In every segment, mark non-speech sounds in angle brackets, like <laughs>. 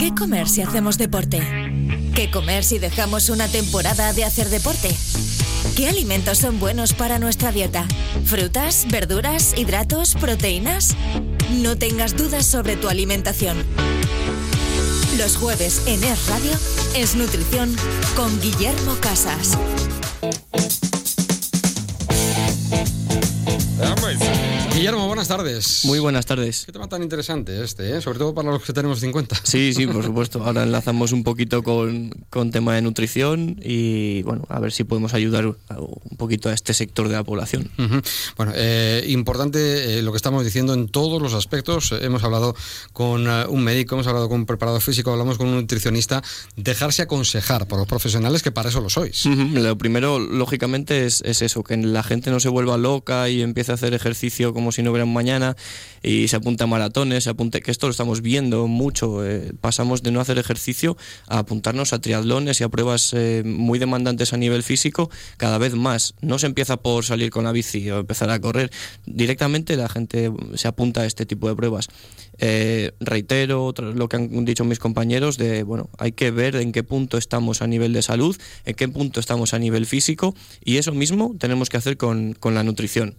¿Qué comer si hacemos deporte? ¿Qué comer si dejamos una temporada de hacer deporte? ¿Qué alimentos son buenos para nuestra dieta? ¿Frutas, verduras, hidratos, proteínas? No tengas dudas sobre tu alimentación. Los jueves en Es Radio es Nutrición con Guillermo Casas. Guillermo, buenas tardes. Muy buenas tardes. Qué tema tan interesante este, ¿eh? sobre todo para los que tenemos 50. Sí, sí, por supuesto. Ahora enlazamos un poquito con, con tema de nutrición y bueno, a ver si podemos ayudar un poquito a este sector de la población. Bueno, eh, importante eh, lo que estamos diciendo en todos los aspectos. hemos hablado con eh, un médico, hemos hablado con un preparador físico, hablamos con un nutricionista. Dejarse aconsejar por los profesionales que para eso lo sois. Lo primero, lógicamente, es, es eso, que la gente no se vuelva loca y empiece a hacer ejercicio como si no hubiera mañana y se apunta a maratones, se apunte, que esto lo estamos viendo mucho. Eh, pasamos de no hacer ejercicio a apuntarnos a triatlones y a pruebas eh, muy demandantes a nivel físico cada vez más. No se empieza por salir con la bici o empezar a correr. Directamente la gente se apunta a este tipo de pruebas. Eh, reitero lo que han dicho mis compañeros de, bueno, hay que ver en qué punto estamos a nivel de salud, en qué punto estamos a nivel físico y eso mismo tenemos que hacer con, con la nutrición.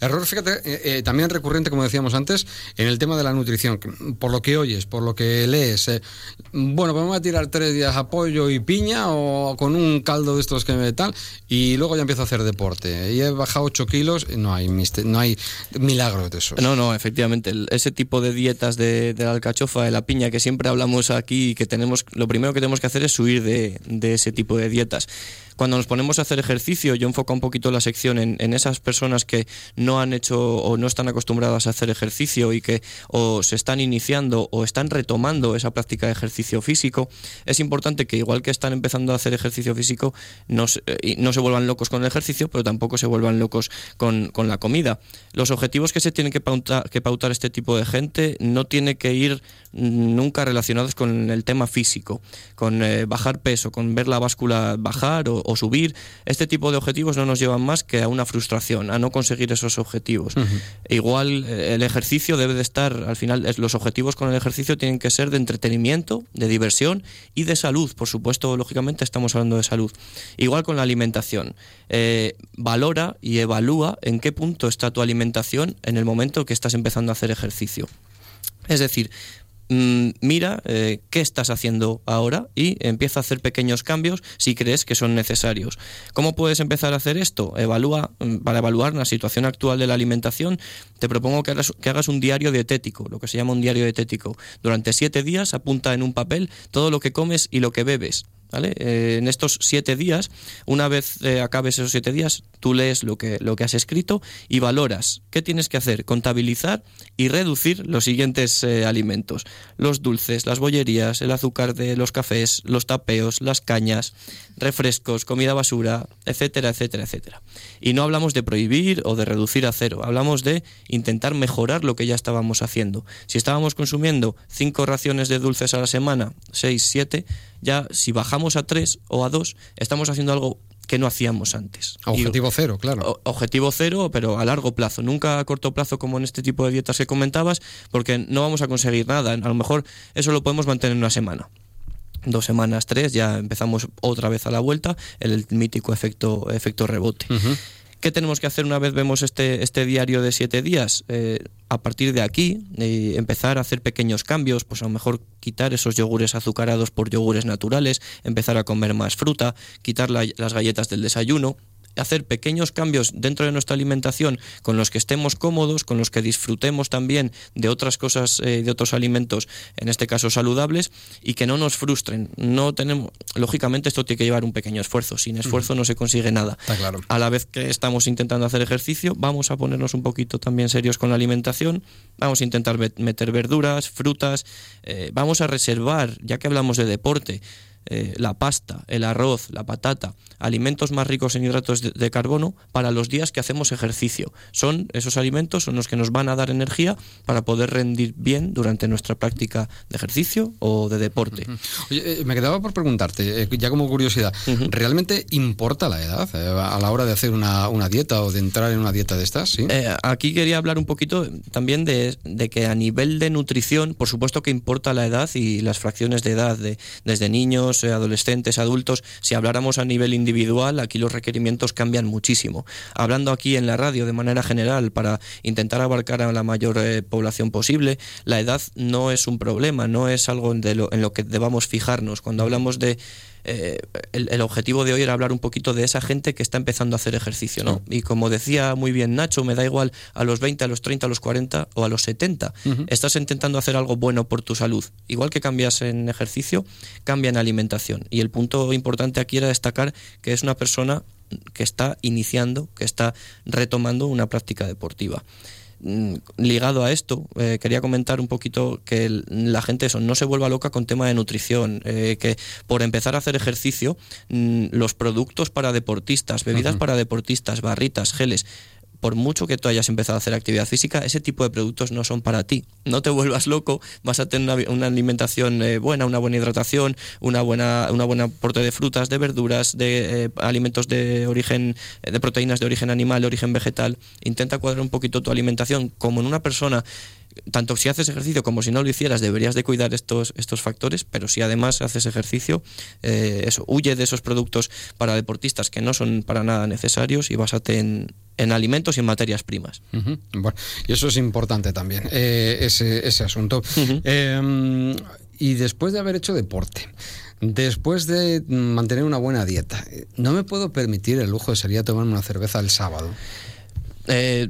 Error, fíjate, eh, eh, también recurrente, como decíamos antes, en el tema de la nutrición. Por lo que oyes, por lo que lees. Eh, bueno, pues vamos a tirar tres días a pollo y piña o con un caldo de estos que me tal, y luego ya empiezo a hacer deporte. Y he bajado 8 kilos, no hay, no hay milagro de eso. No, no, efectivamente. Ese tipo de dietas de, la alcachofa, de la piña, que siempre hablamos aquí que tenemos, lo primero que tenemos que hacer es huir de, de ese tipo de dietas. Cuando nos ponemos a hacer ejercicio, yo enfoco un poquito la sección en esas personas que no han hecho o no están acostumbradas a hacer ejercicio y que o se están iniciando o están retomando esa práctica de ejercicio físico, es importante que igual que están empezando a hacer ejercicio físico, no se, eh, no se vuelvan locos con el ejercicio, pero tampoco se vuelvan locos con, con la comida. Los objetivos que se tienen que pautar, que pautar este tipo de gente no tiene que ir nunca relacionados con el tema físico, con eh, bajar peso, con ver la báscula bajar o, subir. Este tipo de objetivos no nos llevan más que a una frustración, a no conseguir esos objetivos. Igual eh, el ejercicio debe de estar, al final, los objetivos con el ejercicio tienen que ser de entretenimiento, de diversión y de salud. Por supuesto, lógicamente estamos hablando de salud. Igual con la alimentación. Eh, valora y evalúa en qué punto está tu alimentación en el momento que estás empezando a hacer ejercicio. Es decir, Mm, mira eh, qué estás haciendo ahora y empieza a hacer pequeños cambios si crees que son necesarios. ¿Cómo puedes empezar a hacer esto? Evalúa, mm, para evaluar la situación actual de la alimentación, te propongo que hagas, que hagas un diario dietético, lo que se llama un diario dietético. Durante siete días apunta en un papel todo lo que comes y lo que bebes. Eh, en estos siete días, una vez eh, acabes esos siete días, tú lees lo que, lo que has escrito y valoras qué tienes que hacer, contabilizar y reducir los siguientes eh, alimentos. Los dulces, las bollerías, el azúcar de los cafés, los tapeos, las cañas, refrescos, comida basura, etcétera, etcétera, etcétera. Y no hablamos de prohibir o de reducir a cero, hablamos de intentar mejorar lo que ya estábamos haciendo. Si estábamos consumiendo cinco raciones de dulces a la semana, seis, siete, ya si bajamos a tres o a dos, estamos haciendo algo que no hacíamos antes. Objetivo cero, claro. objetivo cero, pero a largo plazo, nunca a corto plazo como en este tipo de dietas que comentabas, porque no vamos a conseguir nada. A lo mejor eso lo podemos mantener una semana. Dos semanas, tres, ya empezamos otra vez a la vuelta, el, mítico efecto, efecto rebote. ¿Qué tenemos que hacer una vez vemos este, este diario de siete días? Eh, a partir de aquí, eh, empezar a hacer pequeños cambios, pues a lo mejor quitar esos yogures azucarados por yogures naturales, empezar a comer más fruta, quitar las galletas del desayuno, hacer pequeños cambios dentro de nuestra alimentación con los que estemos cómodos, con los que disfrutemos también de otras cosas, eh, de otros alimentos, en este caso saludables, y que no nos frustren. No tenemos, lógicamente esto tiene que llevar un pequeño esfuerzo. Sin esfuerzo no se consigue nada. claro. A la vez que estamos intentando hacer ejercicio, vamos a ponernos un poquito también serios con la alimentación. Vamos a intentar meter verduras, frutas. Eh, vamos a reservar, ya que hablamos de deporte, eh, la pasta, el arroz, la patata, alimentos más ricos en hidratos de, carbono para los días que hacemos ejercicio. Son esos alimentos son los que nos van a dar energía para poder rendir bien durante nuestra práctica de ejercicio o de deporte. Oye, eh, me quedaba por preguntarte, eh, ya como curiosidad, ¿realmente importa la edad a la hora de hacer una, dieta o de entrar en una dieta de estas? ¿sí? aquí quería hablar un poquito también de, de, que a nivel de nutrición, por supuesto que importa la edad y las fracciones de edad, de, desde niños, adolescentes, adultos. Si habláramos a nivel individual, aquí los requerimientos cambian muchísimo. Hablando aquí en la radio de manera general para intentar abarcar a la mayor eh, población posible, la edad no es un problema, no es algo en lo que debamos fijarnos. Cuando hablamos de eh, el, objetivo de hoy era hablar un poquito de esa gente que está empezando a hacer ejercicio, ¿no? Y como decía muy bien Nacho, me da igual a los 20, a los 30, a los 40 o a los 70. Estás intentando hacer algo bueno por tu salud. Igual que cambias en ejercicio, cambia en alimentación. Y el punto importante aquí era destacar que es una persona que está iniciando, que está retomando una práctica deportiva. Mm, ligado a esto, eh, quería comentar un poquito que la gente eso, no se vuelva loca con tema de nutrición, eh, que por empezar a hacer ejercicio, mm, los productos para deportistas, bebidas para deportistas, barritas, geles, por mucho que tú hayas empezado a hacer actividad física, ese tipo de productos no son para ti. No te vuelvas loco, vas a tener una, alimentación eh, buena, una buena hidratación, una buena, una buena aporte de frutas, de verduras, de eh, alimentos de origen, eh, de proteínas de origen animal, de origen vegetal. Intenta cuadrar un poquito tu alimentación como en una persona tanto si haces ejercicio como si no lo hicieras, deberías de cuidar estos, estos factores, pero si además haces ejercicio, eso, huye de esos productos para deportistas que no son para nada necesarios y básate en, en alimentos y en materias primas. Bueno, y eso es importante también, eh, ese, ese, asunto. Em, y después de haber hecho deporte, después de mantener una buena dieta, no me puedo permitir el lujo de salir a tomar una cerveza el sábado. Eh,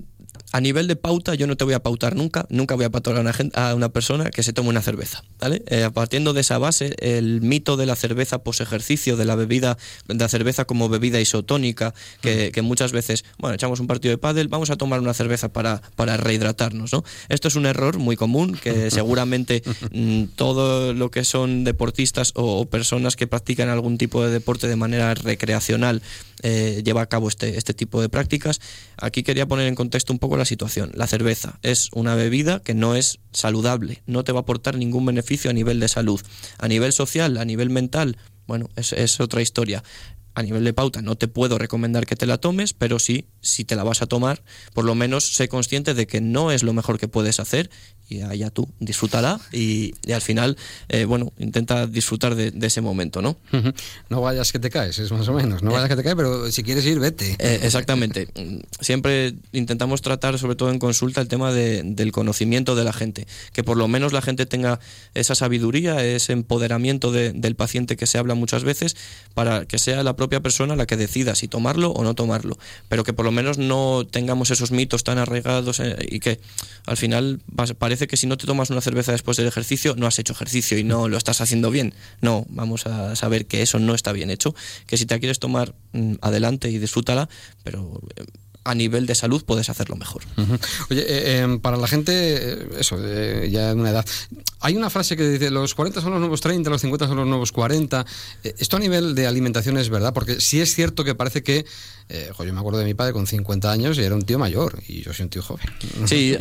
a nivel de pauta, yo no te voy a pautar nunca, nunca voy a pautar a una, a una persona que se tome una cerveza. ¿vale? Eh, partiendo de esa base, el mito de la cerveza post-ejercicio, de la bebida, de la cerveza como bebida isotónica, que, muchas veces, bueno, echamos un partido de pádel, vamos a tomar una cerveza para, para rehidratarnos. ¿no? Esto es un error muy común que <laughs> seguramente mm, todo lo que son deportistas o, personas que practican algún tipo de deporte de manera recreacional eh, lleva a cabo este, este tipo de prácticas. Aquí quería poner en contexto un poco la situación. La cerveza es una bebida que no es saludable, no te va a aportar ningún beneficio a nivel de salud. A nivel social, a nivel mental, bueno, es, es otra historia a nivel de pauta no te puedo recomendar que te la tomes, pero sí, si te la vas a tomar, por lo menos sé consciente de que no es lo mejor que puedes hacer y allá tú, disfrútala y, al final, eh, bueno, intenta disfrutar de, ese momento, ¿no? No vayas que te caes, es más o menos, no vayas que te caes, pero si quieres ir, vete. Eh, exactamente. Siempre intentamos tratar, sobre todo en consulta, el tema del conocimiento de la gente, que por lo menos la gente tenga esa sabiduría, ese empoderamiento del paciente que se habla muchas veces, para que sea la propia persona la que decida si tomarlo o no tomarlo, pero que por lo menos no tengamos esos mitos tan arraigados eh, y que al final parece que si no te tomas una cerveza después del ejercicio, no has hecho ejercicio y no lo estás haciendo bien. No, vamos a saber que eso no está bien hecho, que si te quieres tomar mm, adelante y disfrútala, pero eh, a nivel de salud puedes hacerlo mejor. Oye, eh, em, para la gente, eh, eso, ya de una edad, hay una frase que dice, los 40 son los nuevos 30, los 50 son los nuevos 40. esto a nivel de alimentación es verdad, porque sí es cierto que parece que eh, yo me acuerdo de mi padre con 50 años y era un tío mayor y yo soy un tío joven. Sí,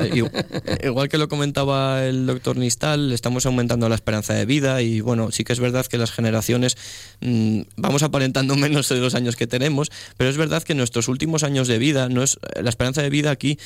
igual que lo comentaba el doctor Nistal, estamos aumentando la esperanza de vida y bueno, sí que es verdad que las generaciones mm, vamos aparentando <laughs> menos de los años que tenemos, pero es verdad que nuestros últimos años de vida, no es la esperanza de vida aquí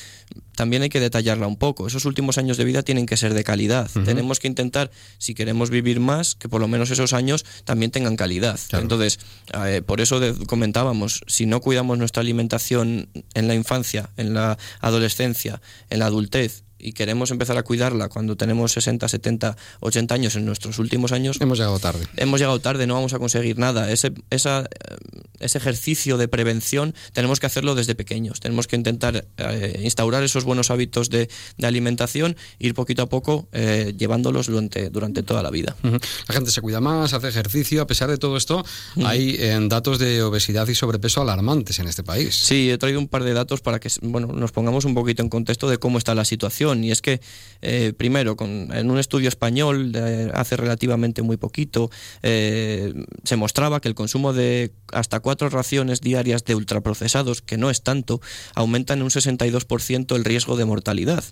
también hay que detallarla un poco. Esos últimos años de vida tienen que ser de calidad. Tenemos que intentar, si queremos vivir más, que por lo menos esos años también tengan calidad. Entonces, eh, por eso comentábamos, si no cuidamos nuestra alimentación en la infancia, en la adolescencia, en la adultez y queremos empezar a cuidarla cuando tenemos 60, 70, 80 años en nuestros últimos años. Hemos llegado tarde. Hemos llegado tarde, no vamos a conseguir nada. Ese, esa, eh, ese ejercicio de prevención tenemos que hacerlo desde pequeños. Tenemos que intentar eh, instaurar esos buenos hábitos de, de, alimentación, ir poquito a poco eh, llevándolos durante, durante toda la vida. La gente se cuida más, hace ejercicio. A pesar de todo esto, hay datos de obesidad y sobrepeso alarmantes en este país. Sí, he traído un par de datos para que bueno, nos pongamos un poquito en contexto de cómo está la situación y es que, eh, primero, con, en un estudio español hace relativamente muy poquito, eh, se mostraba que el consumo de hasta cuatro raciones diarias de ultraprocesados, que no es tanto, aumenta en un 62% el riesgo de mortalidad.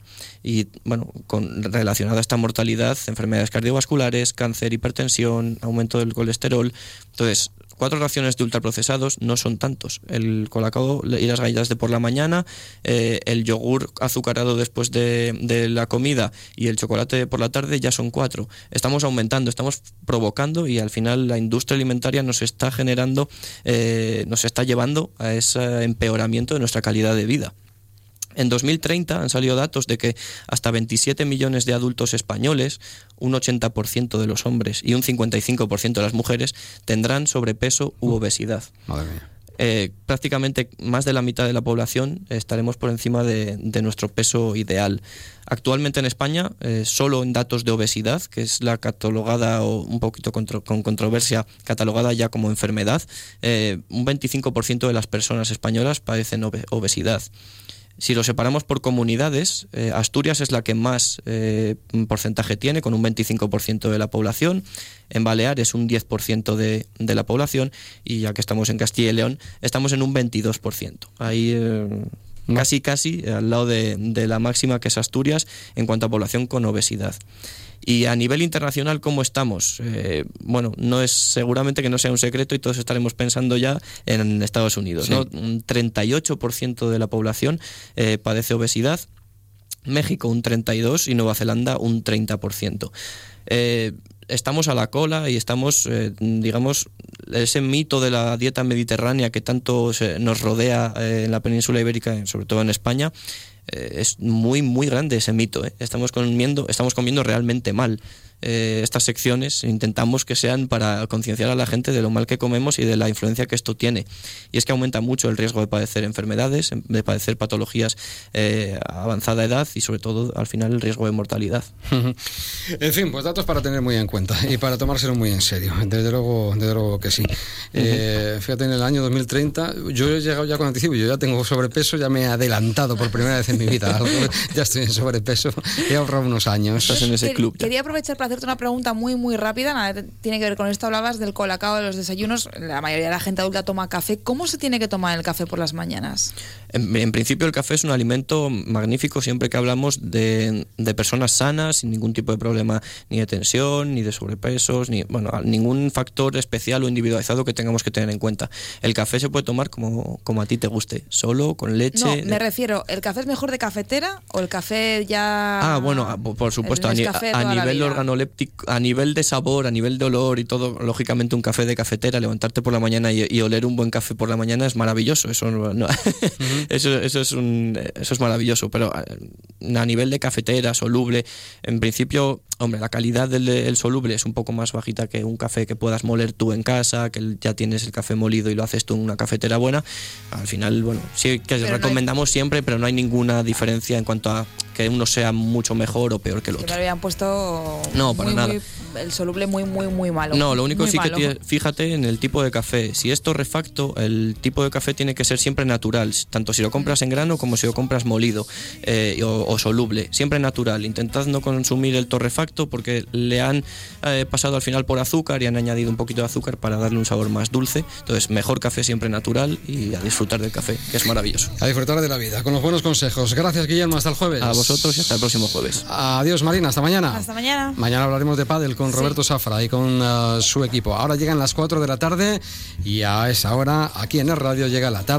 Y, bueno, con, relacionada a esta mortalidad, enfermedades cardiovasculares, cáncer, hipertensión, aumento del colesterol. Entonces, cuatro raciones de ultraprocesados no son tantos. El colacao y las galletas de por la mañana, eh, el yogur azucarado después de, de, la comida y el chocolate por la tarde ya son cuatro. Estamos aumentando, estamos provocando y al final la industria alimentaria nos está generando, eh, nos está llevando a ese empeoramiento de nuestra calidad de vida. En 2030 han salido datos de que hasta 27 millones de adultos españoles, un 80% de los hombres y un 55% de las mujeres tendrán sobrepeso u obesidad. Madre mía. Eh, prácticamente más de la mitad de la población estaremos por encima de, de nuestro peso ideal. Actualmente en España, eh, solo en datos de obesidad, que es la catalogada o un poquito contro con controversia, catalogada ya como enfermedad, eh, un 25% de las personas españolas padecen ob obesidad. Si lo separamos por comunidades, eh, Asturias es la que más eh, porcentaje tiene, con un 25% de la población. En Baleares un 10% de, de, la población. Y ya que estamos en Castilla y León, estamos en un 22%. Ahí eh, casi, casi al lado de, de la máxima que es Asturias en cuanto a población con obesidad. Y a nivel internacional, ¿cómo estamos? Eh, bueno, no es seguramente que no sea un secreto y todos estaremos pensando ya en Estados Unidos. Sí. ¿no? Un 38% de la población eh, padece obesidad, México un 32% y Nueva Zelanda un 30%. Eh, estamos a la cola y estamos, eh, digamos, ese mito de la dieta mediterránea que tanto se, nos rodea eh, en la península ibérica, sobre todo en España, eh, es muy, muy grande ese mito. ¿eh? Estamos, comiendo, estamos comiendo realmente mal. Eh, estas secciones intentamos que sean para concienciar a la gente de lo mal que comemos y de la influencia que esto tiene. Y es que aumenta mucho el riesgo de padecer enfermedades, de padecer patologías eh, a avanzada edad y sobre todo al final el riesgo de mortalidad. <laughs> en fin, pues datos para tener muy en cuenta y para tomárselo muy en serio. Desde luego, desde luego que sí. Eh, fíjate, en el año 2030 yo he llegado ya con anticipo, yo ya tengo sobrepeso, ya me he adelantado por primera vez en mi vida. <laughs> <laughs> ya estoy en sobrepeso, he ahorrado unos años. Estás en ese club. Ya. Quería aprovechar para hacerte una pregunta muy, muy rápida. Nada, tiene que ver con esto. Hablabas del colacao, de los desayunos. La mayoría de la gente adulta toma café. ¿Cómo se tiene que tomar el café por las mañanas? En, en principio, el café es un alimento magnífico siempre que hablamos de, de, personas sanas, sin ningún tipo de problema ni de tensión, ni de sobrepesos, ni bueno, ningún factor especial o individualizado que tengamos que tener en cuenta. El café se puede tomar como, como a ti te guste, solo, con leche. No, me refiero, ¿el café es mejor de cafetera o el café ya.? Ah, bueno, por supuesto, a, a nivel organoléptico a nivel de sabor, a nivel de olor y todo, lógicamente un café de cafetera, levantarte por la mañana y, y oler un buen café por la mañana es maravilloso. Eso, no, no, uh <laughs> -huh. eso, eso, es un, eso es maravilloso, pero a, a, nivel de cafetera, soluble, en principio, hombre, la calidad del, del, soluble es un poco más bajita que un café que puedas moler tú en casa, que ya tienes el café molido y lo haces tú en una cafetera buena. Al final, bueno, sí que pero recomendamos no hay... siempre, pero no hay ninguna diferencia en cuanto a que uno sea mucho mejor o peor que el otro. Que me habían puesto no, para muy, nada. Muy, el soluble muy, muy, muy malo. No, lo único muy sí malo. que tiene, fíjate en el tipo de café. Si es torrefacto, el tipo de café tiene que ser siempre natural, tanto si lo compras en grano como si lo compras molido eh, o, o, soluble. Siempre natural. Intentad no consumir el torrefacto porque le han eh, pasado al final por azúcar y han añadido un poquito de azúcar para darle un sabor más dulce. Entonces, mejor café siempre natural y a disfrutar del café, que es maravilloso. A disfrutar de la vida, con los buenos consejos. Gracias, Guillermo. Hasta el jueves. A vosotros y hasta el próximo jueves. Adiós, Marina. Hasta mañana. Hasta mañana. Mañana hablaremos de pádel con Roberto sí. Safra y con uh, su equipo. Ahora llegan las 4 de la tarde y a esa hora aquí en el radio llega la tarde.